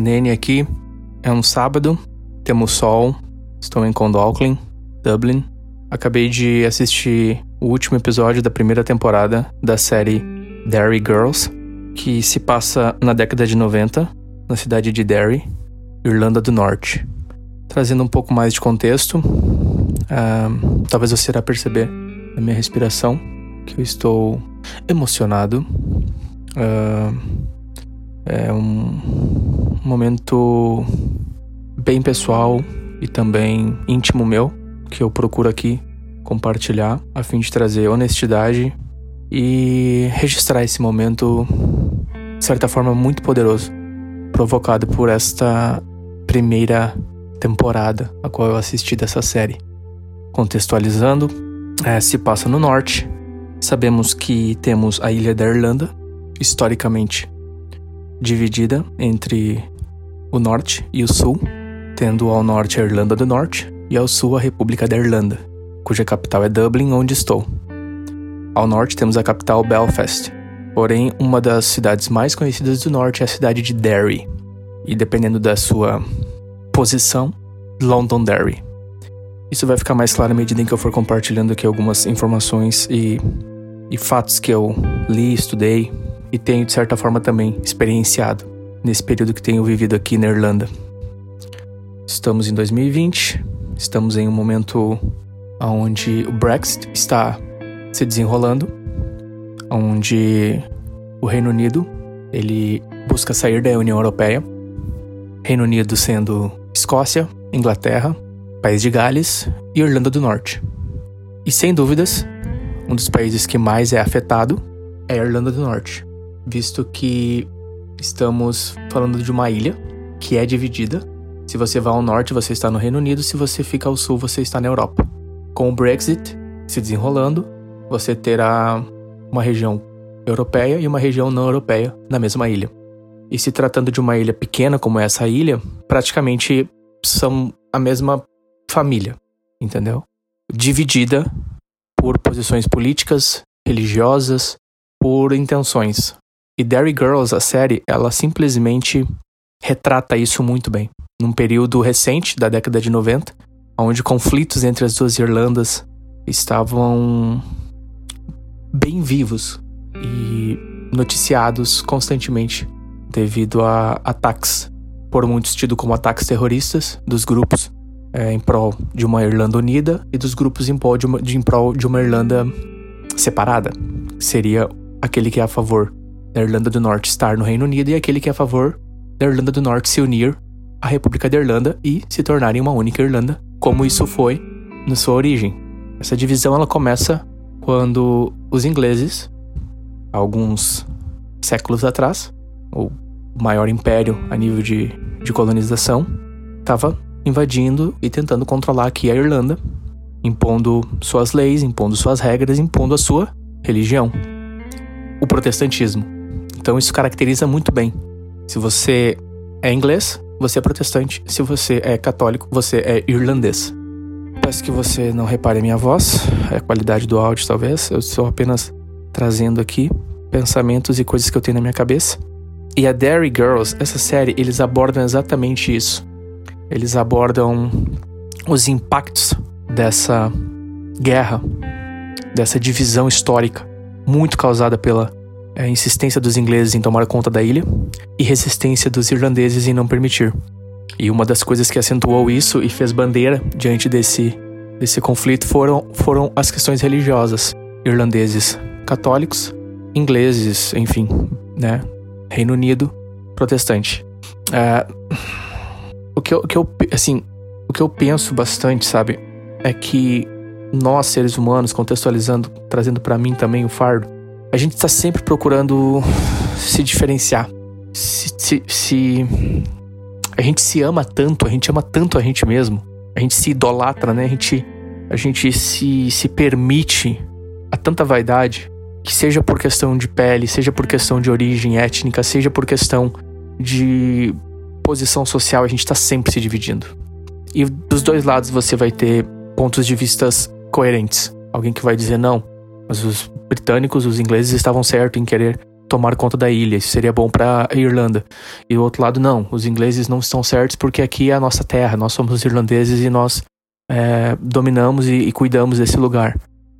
Nene aqui. É um sábado, temos sol, estou em Condalclin, Dublin. Acabei de assistir o último episódio da primeira temporada da série Derry Girls, que se passa na década de 90, na cidade de Derry, Irlanda do Norte. Trazendo um pouco mais de contexto, uh, talvez você irá perceber na minha respiração que eu estou emocionado. Uh, é um momento bem pessoal e também íntimo meu que eu procuro aqui compartilhar a fim de trazer honestidade e registrar esse momento de certa forma muito poderoso provocado por esta primeira temporada a qual eu assisti dessa série. Contextualizando, é, se passa no norte. Sabemos que temos a ilha da Irlanda, historicamente dividida entre o norte e o sul, tendo ao norte a Irlanda do Norte e ao sul a República da Irlanda, cuja capital é Dublin, onde estou. Ao norte temos a capital Belfast, porém uma das cidades mais conhecidas do norte é a cidade de Derry, e dependendo da sua posição, Londonderry. Isso vai ficar mais claro à medida em que eu for compartilhando aqui algumas informações e, e fatos que eu li, estudei e tenho de certa forma também experienciado nesse período que tenho vivido aqui na Irlanda. Estamos em 2020, estamos em um momento onde o Brexit está se desenrolando, onde o Reino Unido ele busca sair da União Europeia. Reino Unido sendo Escócia, Inglaterra, País de Gales e Irlanda do Norte. E sem dúvidas, um dos países que mais é afetado é a Irlanda do Norte visto que estamos falando de uma ilha que é dividida. Se você vai ao norte, você está no Reino Unido, se você fica ao sul, você está na Europa. Com o Brexit se desenrolando, você terá uma região europeia e uma região não europeia na mesma ilha. E se tratando de uma ilha pequena como essa ilha, praticamente são a mesma família, entendeu? Dividida por posições políticas, religiosas, por intenções. E Derry Girls, a série, ela simplesmente retrata isso muito bem. Num período recente, da década de 90, onde conflitos entre as duas Irlandas estavam bem vivos e noticiados constantemente devido a ataques, por muitos tidos como ataques terroristas dos grupos é, em prol de uma Irlanda unida e dos grupos em prol de uma, de, em prol de uma Irlanda separada. Seria aquele que é a favor da Irlanda do Norte estar no Reino Unido e aquele que é a favor da Irlanda do Norte se unir à República da Irlanda e se tornarem uma única Irlanda, como isso foi na sua origem. Essa divisão ela começa quando os ingleses, alguns séculos atrás, o maior império a nível de, de colonização, estava invadindo e tentando controlar aqui a Irlanda, impondo suas leis, impondo suas regras, impondo a sua religião, o protestantismo. Então isso caracteriza muito bem. Se você é inglês, você é protestante. Se você é católico, você é irlandês. Peço que você não repare a minha voz, a qualidade do áudio talvez. Eu estou apenas trazendo aqui pensamentos e coisas que eu tenho na minha cabeça. E a Derry Girls, essa série, eles abordam exatamente isso. Eles abordam os impactos dessa guerra, dessa divisão histórica, muito causada pela a é, insistência dos ingleses em tomar conta da ilha e resistência dos irlandeses em não permitir. E uma das coisas que acentuou isso e fez bandeira diante desse, desse conflito foram, foram as questões religiosas. Irlandeses católicos, ingleses, enfim, né? Reino Unido, protestante. É, o, que eu, o que eu, assim, o que eu penso bastante, sabe, é que nós, seres humanos, contextualizando, trazendo para mim também o fardo, a gente está sempre procurando se diferenciar. Se, se, se, a gente se ama tanto, a gente ama tanto a gente mesmo, a gente se idolatra, né? A gente, a gente se, se permite a tanta vaidade que seja por questão de pele, seja por questão de origem étnica, seja por questão de posição social, a gente está sempre se dividindo. E dos dois lados você vai ter pontos de vistas coerentes. Alguém que vai dizer não, mas os britânicos, os ingleses estavam certos em querer tomar conta da ilha, isso seria bom para Irlanda. E o outro lado, não, os ingleses não estão certos porque aqui é a nossa terra, nós somos irlandeses e nós é, dominamos e, e cuidamos desse lugar.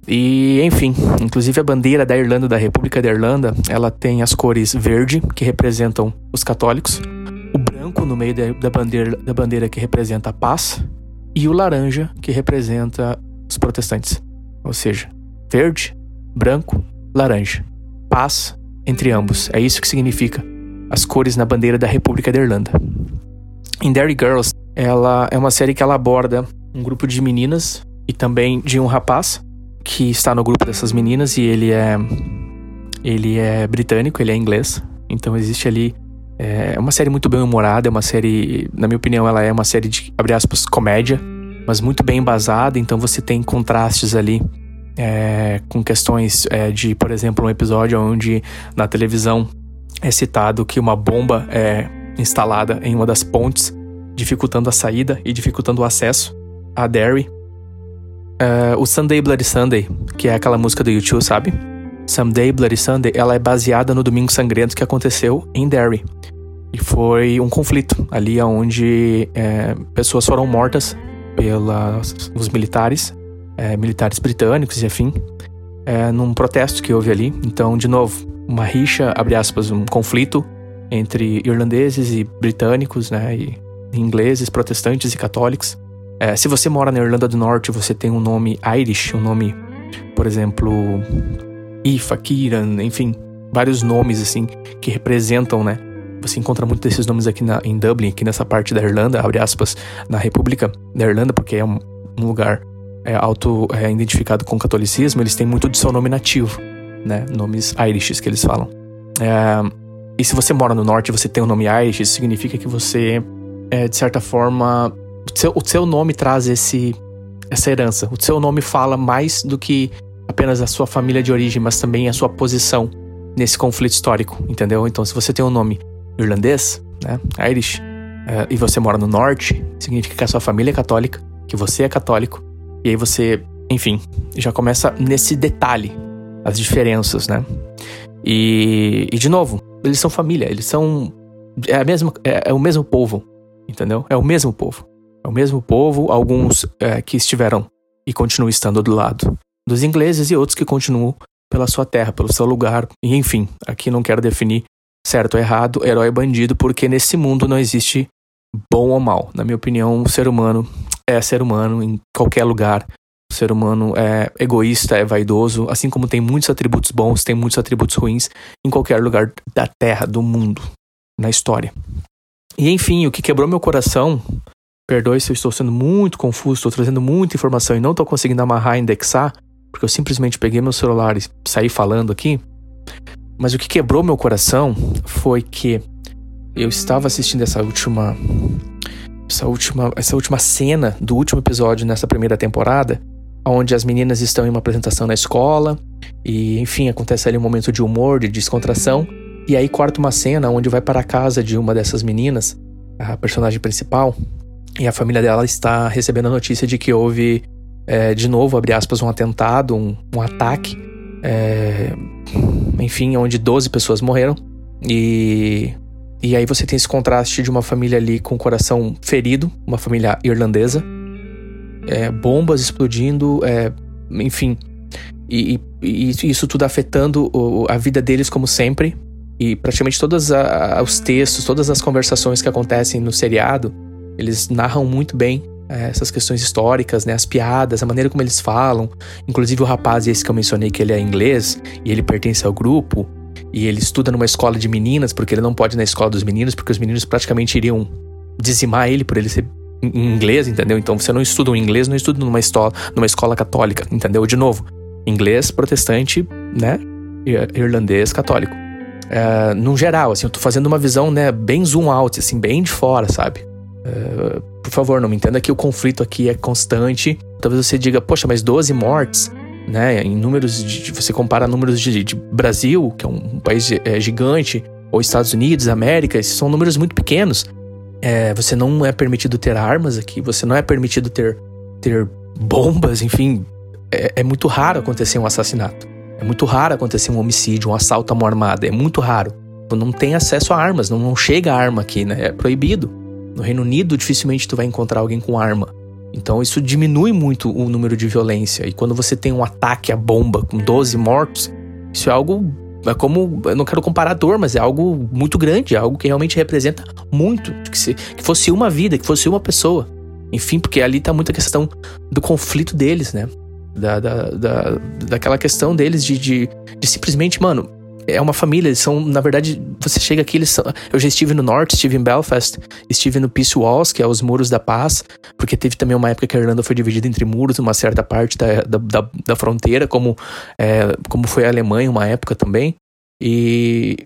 E, enfim, inclusive a bandeira da Irlanda, da República da Irlanda, ela tem as cores verde, que representam os católicos, o branco no meio da, da, bandeira, da bandeira, que representa a paz, e o laranja, que representa os protestantes. Ou seja, verde, branco, laranja. Paz entre ambos. É isso que significa as cores na bandeira da República da Irlanda. Em Derry Girls, ela é uma série que ela aborda um grupo de meninas e também de um rapaz que está no grupo dessas meninas e ele é ele é britânico, ele é inglês. Então existe ali é uma série muito bem humorada, é uma série, na minha opinião, ela é uma série de abre aspas comédia, mas muito bem embasada. Então você tem contrastes ali é, com questões é, de, por exemplo, um episódio onde na televisão é citado que uma bomba é instalada em uma das pontes, dificultando a saída e dificultando o acesso a Derry. Uh, o Sunday Bloody Sunday, que é aquela música do YouTube, sabe? Someday Bloody Sunday, ela é baseada no Domingo Sangrento que aconteceu em Derry. E foi um conflito ali onde é, pessoas foram mortas pelos militares, é, militares britânicos e afim, é, num protesto que houve ali. Então, de novo, uma rixa, abre aspas, um conflito entre irlandeses e britânicos, né? E ingleses, protestantes e católicos. É, se você mora na Irlanda do Norte, você tem um nome Irish, um nome, por exemplo, Ifa, Kiran, enfim, vários nomes assim que representam, né? Você encontra muito desses nomes aqui na, em Dublin, aqui nessa parte da Irlanda, abre aspas, na República da Irlanda, porque é um, um lugar é, auto é, com o catolicismo, eles têm muito de seu nome nativo, né? Nomes Irishes que eles falam. É, e se você mora no norte e você tem o um nome Irish, isso significa que você, é, de certa forma, o seu, o seu nome traz esse, essa herança. O seu nome fala mais do que apenas a sua família de origem, mas também a sua posição nesse conflito histórico, entendeu? Então, se você tem um nome irlandês, né, Irish, é, e você mora no norte, significa que a sua família é católica, que você é católico, e aí você, enfim, já começa nesse detalhe, as diferenças, né? E, e de novo, eles são família, eles são. É, a mesma, é, é o mesmo povo, entendeu? É o mesmo povo. É o mesmo povo, alguns é, que estiveram e continuam estando do lado dos ingleses e outros que continuam pela sua terra, pelo seu lugar. E enfim, aqui não quero definir certo ou errado, herói ou bandido, porque nesse mundo não existe bom ou mal. Na minha opinião, o ser humano é ser humano em qualquer lugar. O ser humano é egoísta, é vaidoso, assim como tem muitos atributos bons, tem muitos atributos ruins em qualquer lugar da terra, do mundo, na história. E enfim, o que quebrou meu coração Perdoe se eu estou sendo muito confuso, estou trazendo muita informação e não estou conseguindo amarrar indexar, porque eu simplesmente peguei meu celular e saí falando aqui. Mas o que quebrou meu coração foi que eu estava assistindo essa última essa última essa última cena do último episódio nessa primeira temporada, onde as meninas estão em uma apresentação na escola e enfim, acontece ali um momento de humor, de descontração, e aí corta uma cena onde vai para a casa de uma dessas meninas, a personagem principal, e a família dela está recebendo a notícia de que houve, é, de novo, abre aspas, um atentado, um, um ataque, é, enfim, onde 12 pessoas morreram. E, e aí você tem esse contraste de uma família ali com o coração ferido, uma família irlandesa, é, bombas explodindo, é, enfim, e, e, e, isso tudo afetando o, a vida deles como sempre. E praticamente todos os textos, todas as conversações que acontecem no seriado eles narram muito bem é, essas questões históricas, né? As piadas, a maneira como eles falam. Inclusive o rapaz esse que eu mencionei que ele é inglês e ele pertence ao grupo e ele estuda numa escola de meninas porque ele não pode ir na escola dos meninos porque os meninos praticamente iriam dizimar ele por ele ser inglês, entendeu? Então você não estuda um inglês, não estuda numa escola, numa escola católica, entendeu? De novo, inglês protestante, né? Irlandês católico. É, no geral, assim, eu tô fazendo uma visão, né, bem zoom out, assim, bem de fora, sabe? Uh, por favor, não me entenda que o conflito aqui é constante. Talvez você diga, poxa, mas 12 mortes, né? Em números de. Você compara números de, de Brasil, que é um, país é, gigante, ou Estados Unidos, América, esses são números muito pequenos. É, você não é permitido ter armas aqui, você não é permitido ter, ter bombas, enfim. É, é muito raro acontecer um assassinato. É muito raro acontecer um homicídio, um assalto à mão armada. É muito raro. Não tem acesso a armas, não, não chega a arma aqui, né? É proibido. No Reino Unido, dificilmente tu vai encontrar alguém com arma. Então isso diminui muito o número de violência. E quando você tem um ataque à bomba com 12 mortos, isso é algo. É como. Eu não quero comparar a dor, mas é algo muito grande, é algo que realmente representa muito. Que, se, que fosse uma vida, que fosse uma pessoa. Enfim, porque ali tá muita questão do conflito deles, né? Da, da, da, daquela questão deles de, de, de simplesmente, mano, é uma família, eles são, na verdade, você chega aqui, eles são, eu já estive no norte, estive em Belfast, estive no Peace Walls, que é os muros da paz, porque teve também uma época que a Irlanda foi dividida entre muros, uma certa parte da, da, da, da fronteira, como, é, como foi a Alemanha uma época também, e,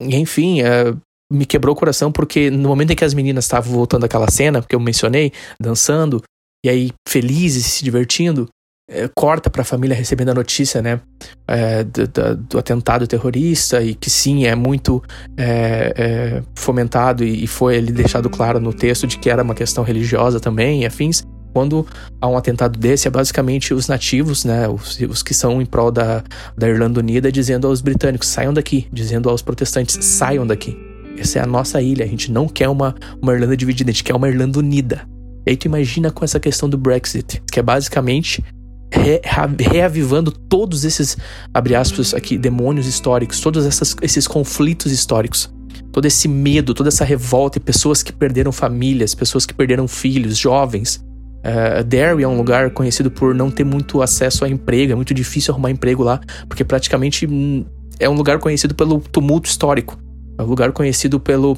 enfim, é, me quebrou o coração porque no momento em que as meninas estavam voltando àquela cena, que eu mencionei, dançando, e aí felizes, se divertindo, é, corta para a família recebendo a notícia, né, é, do, do, do, atentado terrorista e que sim é muito é, é, fomentado e, e, foi ali deixado claro no texto de que era uma questão religiosa também e afins. Quando há um atentado desse, é basicamente os nativos, né, os, os que são em prol da, da Irlanda Unida, dizendo aos britânicos saiam daqui, dizendo aos protestantes saiam daqui. Essa é a nossa ilha, a gente não quer uma, uma Irlanda dividida, a gente quer uma Irlanda unida. E aí tu imagina com essa questão do Brexit, que é basicamente re, reavivando todos esses, abre aspas aqui, demônios históricos, todos essas, esses conflitos históricos. Todo esse medo, toda essa revolta e pessoas que perderam famílias, pessoas que perderam filhos, jovens. Uh, Derry é um lugar conhecido por não ter muito acesso a emprego, é muito difícil arrumar emprego lá, porque praticamente hum, é um lugar conhecido pelo tumulto histórico. É um lugar conhecido pelo,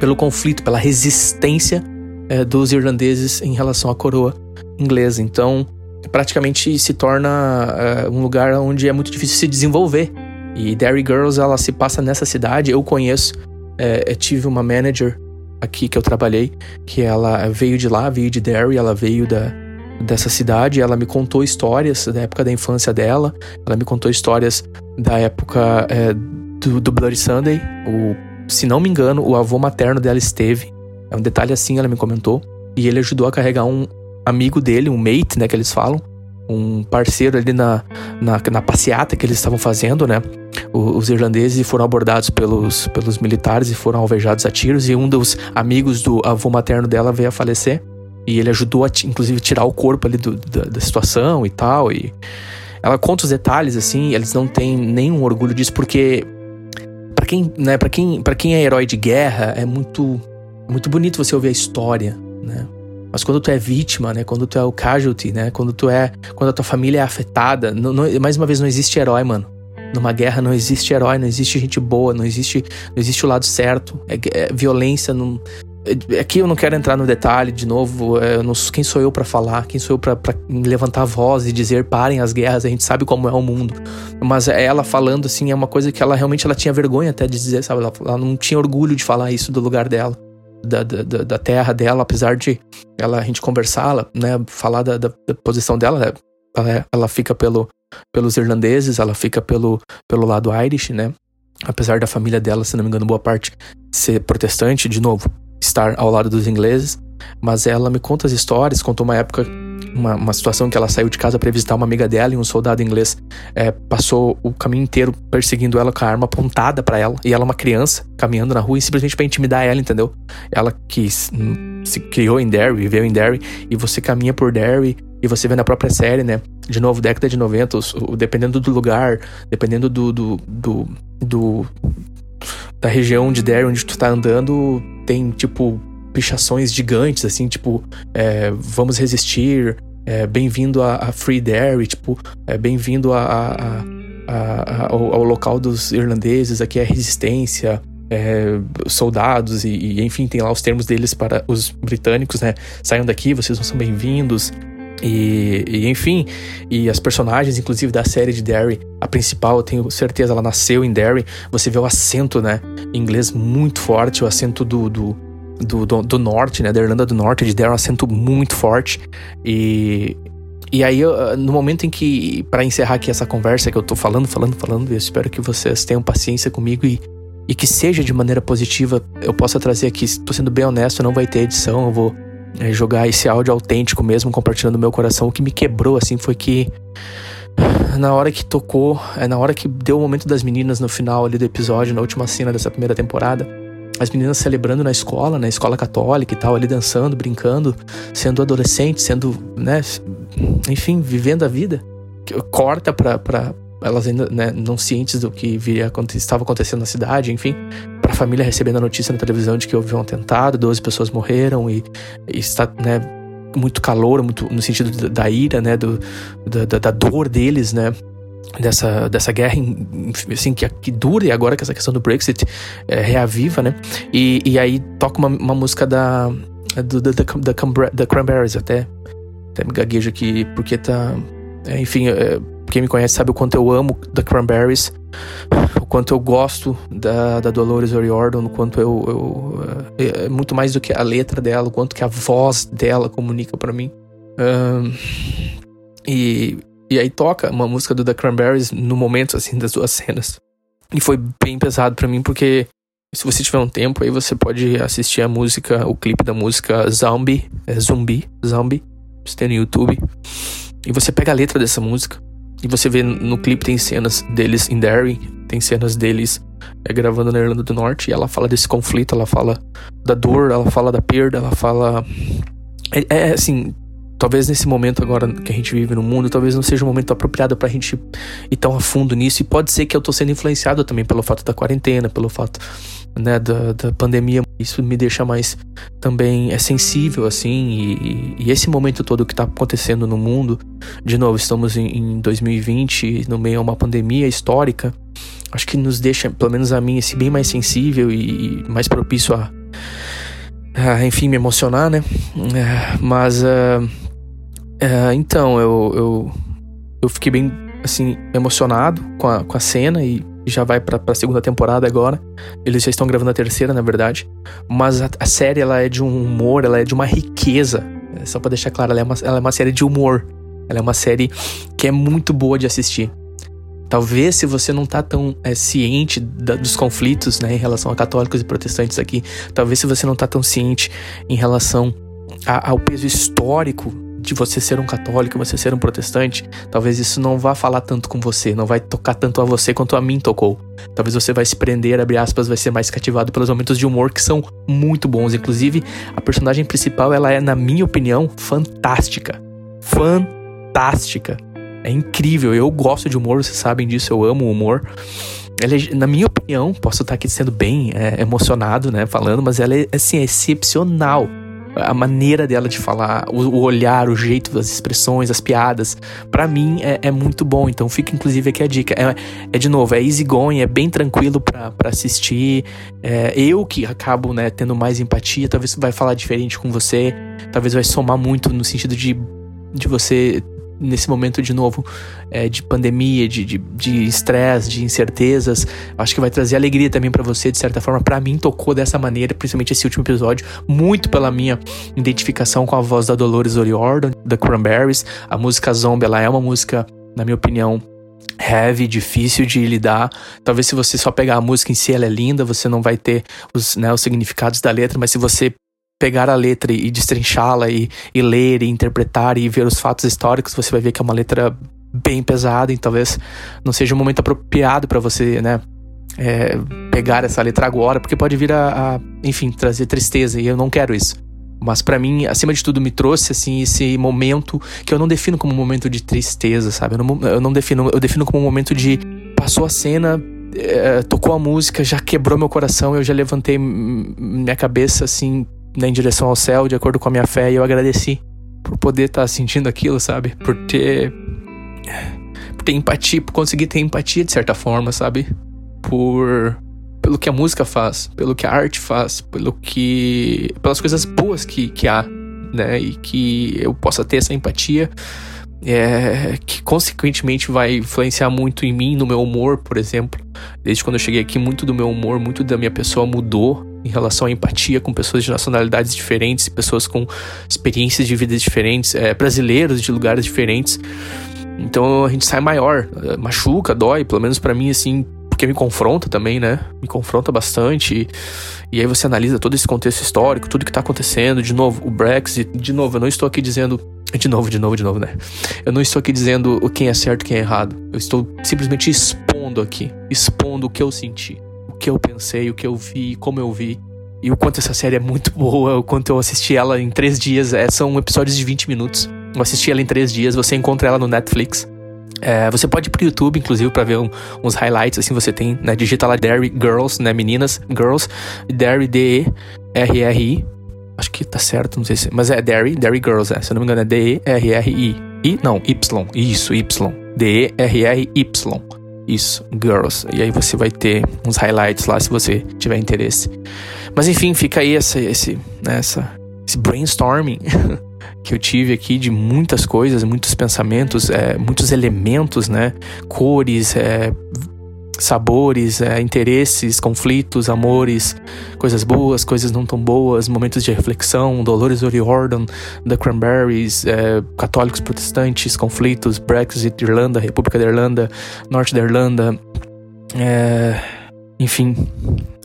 pelo conflito, pela resistência uh, dos irlandeses em relação à coroa inglesa. Então, praticamente se torna uh, um lugar onde é muito difícil se desenvolver. E Derry Girls, ela se passa nessa cidade. Eu conheço, é, tive uma manager aqui que eu trabalhei, que ela veio de lá, veio de Derry, ela veio da, dessa cidade. Ela me contou histórias da época da infância dela. Ela me contou histórias da época é, do, do Bloody Sunday. O, se não me engano, o avô materno dela esteve. É um detalhe assim, ela me comentou. E ele ajudou a carregar um, amigo dele, um mate, né, que eles falam, um parceiro ali na, na, na passeata que eles estavam fazendo, né? Os irlandeses foram abordados pelos, pelos militares e foram alvejados a tiros, e um dos amigos do avô materno dela veio a falecer. E ele ajudou a, inclusive, tirar o corpo ali do, da, da situação e tal. E ela conta os detalhes, assim, eles não têm nenhum orgulho disso, porque para quem, né, para quem, para quem é herói de guerra, é muito, muito bonito você ouvir a história, né? Mas quando tu é vítima, né? Quando tu é o casualty, né? Quando tu é. Quando a tua família é afetada. Não, não, mais uma vez, não existe herói, mano. Numa guerra não existe herói, não existe gente boa, não existe, não existe o lado certo. É, é violência. Não, é, aqui eu não quero entrar no detalhe de novo. É, não, quem sou eu para falar? Quem sou eu para levantar a voz e dizer parem as guerras? A gente sabe como é o mundo. Mas ela falando assim é uma coisa que ela realmente ela tinha vergonha até de dizer, sabe? Ela, ela não tinha orgulho de falar isso do lugar dela da, da, da, terra dela, apesar de ela, a gente conversar, né, falar da, da, da posição dela, né, ela, é, ela fica pelo, pelos irlandeses, ela fica pelo, pelo lado Irish, né? Apesar da família dela, se não me engano, boa parte ser protestante, de novo, estar ao lado dos ingleses. Mas ela me conta as histórias, contou uma época uma, uma situação que ela saiu de casa para visitar uma amiga dela e um soldado inglês é, passou o caminho inteiro perseguindo ela com a arma apontada para ela. E ela, uma criança, caminhando na rua e simplesmente para intimidar ela, entendeu? Ela que se criou em Derry, viveu em Derry, e você caminha por Derry e você vê na própria série, né? De novo, década de 90, o, dependendo do lugar, dependendo do, do, do, do da região de Derry onde tu tá andando, tem tipo pichações gigantes, assim, tipo, é, vamos resistir, é, bem-vindo a, a, Free Dairy, tipo, é, bem-vindo ao, ao, local dos irlandeses, aqui é resistência, é, soldados e, e, enfim, tem lá os termos deles para os britânicos, né? Saiam daqui, vocês não são bem-vindos. E, e, enfim, e as personagens, inclusive da série de Derry, a principal, eu tenho certeza, ela nasceu em Derry. Você vê o acento, né, em inglês muito forte, o acento do, do do, do, do, norte, né? Da Irlanda do Norte, de deram um acento muito forte. E, e aí, no momento em que, para encerrar aqui essa conversa que eu tô falando, falando, falando, eu espero que vocês tenham paciência comigo e, e que seja de maneira positiva, eu possa trazer aqui, tô sendo bem honesto, não vai ter edição, eu vou é, jogar esse áudio autêntico mesmo, compartilhando meu coração. O que me quebrou, assim, foi que na hora que tocou, é na hora que deu o momento das meninas no final ali do episódio, na última cena dessa primeira temporada, as meninas celebrando na escola, na escola católica e tal, ali dançando, brincando, sendo adolescentes, sendo, né, enfim, vivendo a vida. Corta pra, pra elas ainda né, não cientes do que viria, estava acontecendo na cidade, enfim, para a família recebendo a notícia na televisão de que houve um atentado, 12 pessoas morreram e, e está, né, muito calor, muito no sentido da, ira, né, do, da, da dor deles, né, dessa, dessa guerra assim, que, que dura e agora que essa questão do Brexit é, reaviva, né? E, e aí toca uma, uma música da, do, da, da, da Cranberries até. Até me gaguejo aqui, porque tá. É, enfim, é, quem me conhece sabe o quanto eu amo da Cranberries, o quanto eu gosto da, da Dolores O'Riordan, o quanto eu, eu é, é, muito mais do que a letra dela, o quanto que a voz dela comunica para mim. Um, e e aí toca uma música do The Cranberries no momento, assim, das duas cenas. E foi bem pesado para mim, porque se você tiver um tempo aí, você pode assistir a música, o clipe da música Zombie, é Zumbi, Zombie, você tem no YouTube. E você pega a letra dessa música, e você vê no clipe tem cenas deles em Derry, tem cenas deles é, gravando na Irlanda do Norte, e ela fala desse conflito, ela fala da dor, ela fala da perda, ela fala. É, é assim, talvez nesse momento agora que a gente vive no mundo, talvez não seja o momento apropriado pra gente ir tão a fundo nisso. E pode ser que eu tô sendo influenciado também pelo fato da quarentena, pelo fato, né, da, da pandemia. Isso me deixa mais também é sensível, assim. E, e esse momento todo que tá acontecendo no mundo, de novo, estamos em, em 2020, no meio a uma pandemia histórica. Acho que nos deixa, pelo menos a mim, assim, bem mais sensível e mais propício a. a enfim, me emocionar, né? É, mas uh, é, então, eu, eu, eu fiquei bem, assim, emocionado com a, com a cena e já vai pra, pra segunda temporada agora. Eles já estão gravando a terceira, na verdade. Mas a, a série, ela é de um humor, ela é de uma riqueza. É, só pra deixar claro, ela é, uma, ela é uma série de humor. Ela é uma série que é muito boa de assistir. Talvez se você não tá tão é, ciente da, dos conflitos né, em relação a católicos e protestantes aqui, talvez se você não tá tão ciente em relação a, ao peso histórico de você ser um católico, você ser um protestante, talvez isso não vá falar tanto com você, não vai tocar tanto a você quanto a mim tocou. Talvez você vai se prender, abre aspas, vai ser mais cativado pelos momentos de humor que são muito bons. Inclusive, a personagem principal, ela é, na minha opinião, fantástica. Fantástica. É incrível. Eu gosto de humor, vocês sabem disso, eu amo o humor. Ela é, na minha opinião, posso estar aqui sendo bem é, emocionado, né, falando, mas ela é, assim, é excepcional a maneira dela de falar, o, o olhar, o jeito, as expressões, as piadas, para mim é, é, muito bom. Então fica inclusive aqui a dica. É, é de novo, é easygoing, é bem tranquilo para assistir. É, eu que acabo né, tendo mais empatia, talvez vai falar diferente com você, talvez vai somar muito no sentido de, de você nesse momento de novo é, de pandemia, de estresse, de, de, de, incertezas. Acho que vai trazer alegria também para você, de certa forma. para mim, tocou dessa maneira, principalmente esse último episódio, muito pela minha identificação com a voz da Dolores O'Riordan, da Cranberries. A música Zombie, ela é uma música, na minha opinião, heavy, difícil de lidar. Talvez se você só pegar a música em si, ela é linda, você não vai ter os, né, os significados da letra, mas se você pegar a letra e destrinchá-la e, e ler e interpretar e ver os fatos históricos, você vai ver que é uma letra bem pesada e talvez não seja o momento apropriado para você, né? É, pegar essa letra agora, porque pode vir a, a, enfim, trazer tristeza e eu não quero isso. Mas para mim, acima de tudo, me trouxe assim esse momento que eu não defino como um momento de tristeza, sabe? Eu não, eu não defino, eu defino como um momento de passou a cena, é, tocou a música, já quebrou meu coração, eu já levantei minha cabeça assim né, em direção ao céu, de acordo com a minha fé, e eu agradeci por poder estar tá sentindo aquilo, sabe? Por ter. Por ter empatia, por conseguir ter empatia de certa forma, sabe? Por. Pelo que a música faz, pelo que a arte faz, pelo que. pelas coisas boas que, que há, né? E que eu possa ter essa empatia. É, que consequentemente vai influenciar muito em mim, no meu humor, por exemplo. Desde quando eu cheguei aqui, muito do meu humor, muito da minha pessoa mudou em relação à empatia com pessoas de nacionalidades diferentes, pessoas com experiências de vida diferentes, é, brasileiros de lugares diferentes. Então a gente sai maior, é, machuca, dói, pelo menos para mim assim, porque me confronta também, né? Me confronta bastante. E, e aí você analisa todo esse contexto histórico, tudo que tá acontecendo. De novo, o Brexit. De novo, eu não estou aqui dizendo De novo, de novo, de novo, né? Eu não estou aqui dizendo o quem é certo quem é errado. Eu estou simplesmente expondo aqui, expondo o que eu senti, que eu pensei, o que eu vi, como eu vi. E o quanto essa série é muito boa, o quanto eu assisti ela em três dias. É, são episódios de 20 minutos. Eu assisti ela em três dias. Você encontra ela no Netflix. É, você pode ir pro YouTube, inclusive, para ver um, uns highlights, assim, você tem, né? Digita lá Dairy Girls, né? Meninas, Girls, Dairy D-E-R-R-I. Acho que tá certo, não sei se. Mas é Dairy, Dairy Girls, é. Se eu não me engano, é D-E-R-R-I. I? Não, Y. Isso, Y. D-E-R-R-Y. Isso, Girls. E aí você vai ter uns highlights lá se você tiver interesse. Mas enfim, fica aí essa, esse, né, essa, esse brainstorming que eu tive aqui de muitas coisas, muitos pensamentos, é, muitos elementos, né? Cores, é, sabores, é, interesses, conflitos, amores, coisas boas, coisas não tão boas, momentos de reflexão, Dolores O'Riordan, The Cranberries, é, católicos protestantes, conflitos, Brexit, Irlanda, República da Irlanda, Norte da Irlanda, é, enfim,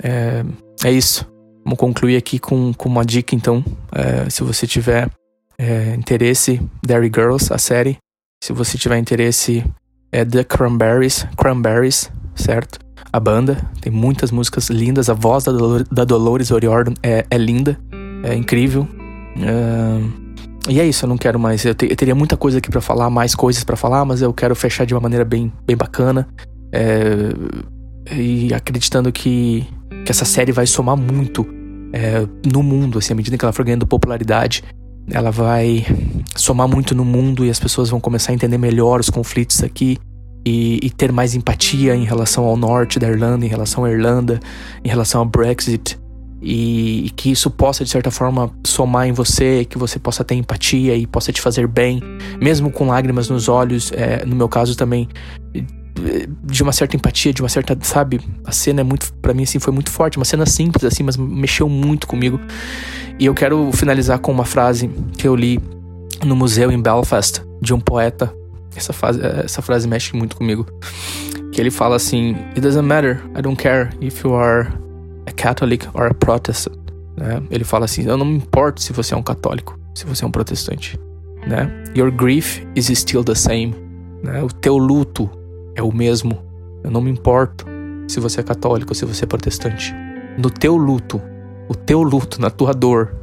é, é, isso. Vamos concluir aqui com, com uma dica, então, é, se você tiver é, interesse, Dairy Girls, a série, se você tiver interesse, é The Cranberries, Cranberries, certo? A banda tem muitas músicas lindas, a voz da, Dolor, da Dolores O'Riordan é, é, linda, é incrível. Uh, e é isso, eu não quero mais. Eu, te, eu teria muita coisa aqui para falar, mais coisas para falar, mas eu quero fechar de uma maneira bem, bem bacana. É, e acreditando que, que essa série vai somar muito é, no mundo, assim, à medida que ela for ganhando popularidade. Ela vai somar muito no mundo e as pessoas vão começar a entender melhor os conflitos aqui e, e, ter mais empatia em relação ao norte da Irlanda, em relação à Irlanda, em relação ao Brexit. E, e, que isso possa, de certa forma, somar em você, que você possa ter empatia e possa te fazer bem, mesmo com lágrimas nos olhos. É, no meu caso também, de uma certa empatia, de uma certa, sabe? A cena é muito, para mim, assim, foi muito forte. Uma cena simples, assim, mas mexeu muito comigo. E eu quero finalizar com uma frase que eu li no museu em Belfast, de um poeta essa, fase, essa frase mexe muito comigo. Que ele fala assim: It doesn't matter, I don't care if you are a Catholic or a Protestant. Né? Ele fala assim: Eu não me importo se você é um católico, se você é um protestante. Né? Your grief is still the same. Né? O teu luto é o mesmo. Eu não me importo se você é católico ou se você é protestante. No teu luto, o teu luto, na tua dor,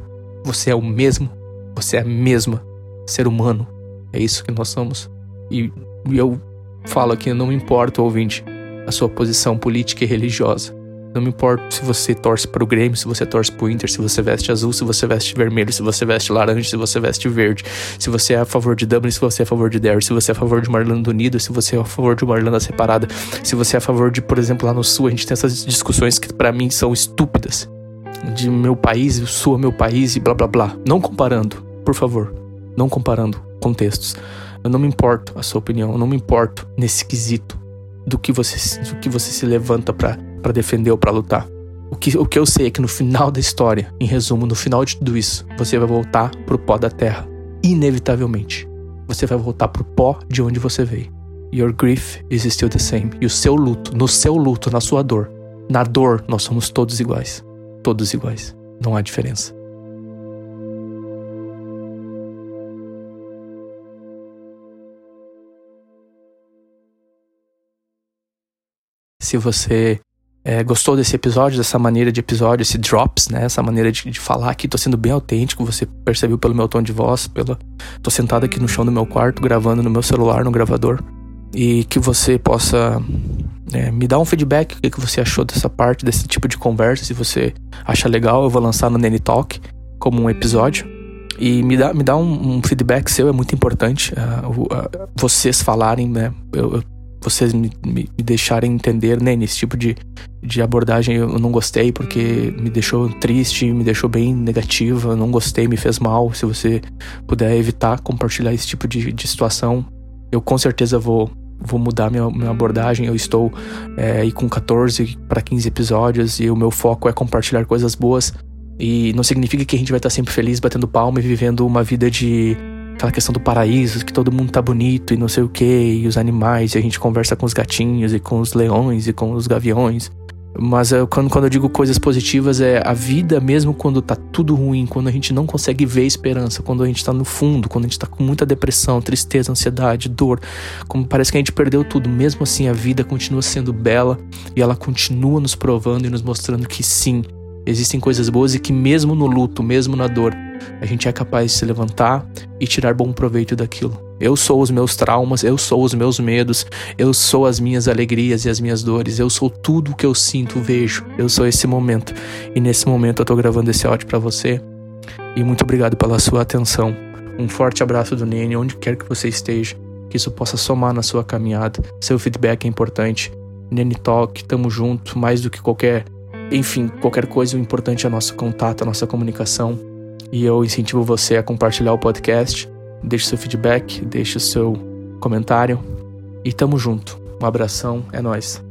você é o mesmo, você é a mesma ser humano. É isso que nós somos. E, eu falo aqui, não me importa, ouvinte, a sua posição política e religiosa. Não me importa se você torce para o Grêmio, se você torce para o Inter, se você veste azul, se você veste vermelho, se você veste laranja, se você veste verde, se você é a favor de Dublin, se você é a favor de Derry, se você é a favor de uma Irlanda unida, se você é a favor de uma Irlanda separada, se você é a favor de, por exemplo, lá no Sul, a gente tem essas discussões que para mim são estúpidas. De meu país, o Sul é meu país e blá blá blá. Não comparando, por favor. Não comparando contextos. Eu não me importo a sua opinião, eu não me importo nesse quesito do que você, do que você se levanta para defender ou para lutar. O que, o que eu sei é que no final da história, em resumo, no final de tudo isso, você vai voltar pro pó da terra. Inevitavelmente. Você vai voltar pro pó de onde você veio. Your grief is still the same. E o seu luto, no seu luto, na sua dor. Na dor, nós somos todos iguais. Todos iguais. Não há diferença. Se você é, gostou desse episódio, dessa maneira de episódio, esse drops, né? Essa maneira de, de falar aqui, tô sendo bem autêntico, você percebeu pelo meu tom de voz, pela... tô sentado aqui no chão do meu quarto, gravando no meu celular, no gravador. E que você possa é, me dar um feedback, o que, que você achou dessa parte, desse tipo de conversa. Se você acha legal, eu vou lançar no Nene Talk como um episódio. E me dá, me dá um, um feedback seu, é muito importante. Uh, uh, vocês falarem, né? Eu, eu vocês me, me, me deixarem entender, né, nesse tipo de, de abordagem eu não gostei porque me deixou triste, me deixou bem negativa, não gostei, me fez mal. Se você puder evitar compartilhar esse tipo de, de situação, eu com certeza vou, vou mudar minha, minha abordagem. Eu estou é, aí com 14 para 15 episódios e o meu foco é compartilhar coisas boas. E não significa que a gente vai estar sempre feliz batendo palma e vivendo uma vida de aquela questão do paraíso, que todo mundo tá bonito e não sei o que, e os animais, e a gente conversa com os gatinhos e com os leões e com os gaviões. Mas eu, quando, quando eu digo coisas positivas, é a vida, mesmo quando tá tudo ruim, quando a gente não consegue ver esperança, quando a gente tá no fundo, quando a gente tá com muita depressão, tristeza, ansiedade, dor, como parece que a gente perdeu tudo, mesmo assim a vida continua sendo bela e ela continua nos provando e nos mostrando que sim, existem coisas boas e que mesmo no luto, mesmo na dor, a gente é capaz de se levantar e tirar bom proveito daquilo. Eu sou os meus traumas, eu sou os meus medos, eu sou as minhas alegrias e as minhas dores, eu sou tudo o que eu sinto, vejo. Eu sou esse momento. E nesse momento eu tô gravando esse áudio para você. E muito obrigado pela sua atenção. Um forte abraço do Nene, onde quer que você esteja. Que isso possa somar na sua caminhada. Seu feedback é importante. Nene Talk, tamo junto, mais do que qualquer. Enfim, qualquer coisa, o importante é nosso contato, a nossa comunicação. E eu incentivo você a compartilhar o podcast Deixe seu feedback, deixe seu comentário e tamo junto. Um abração, é nós.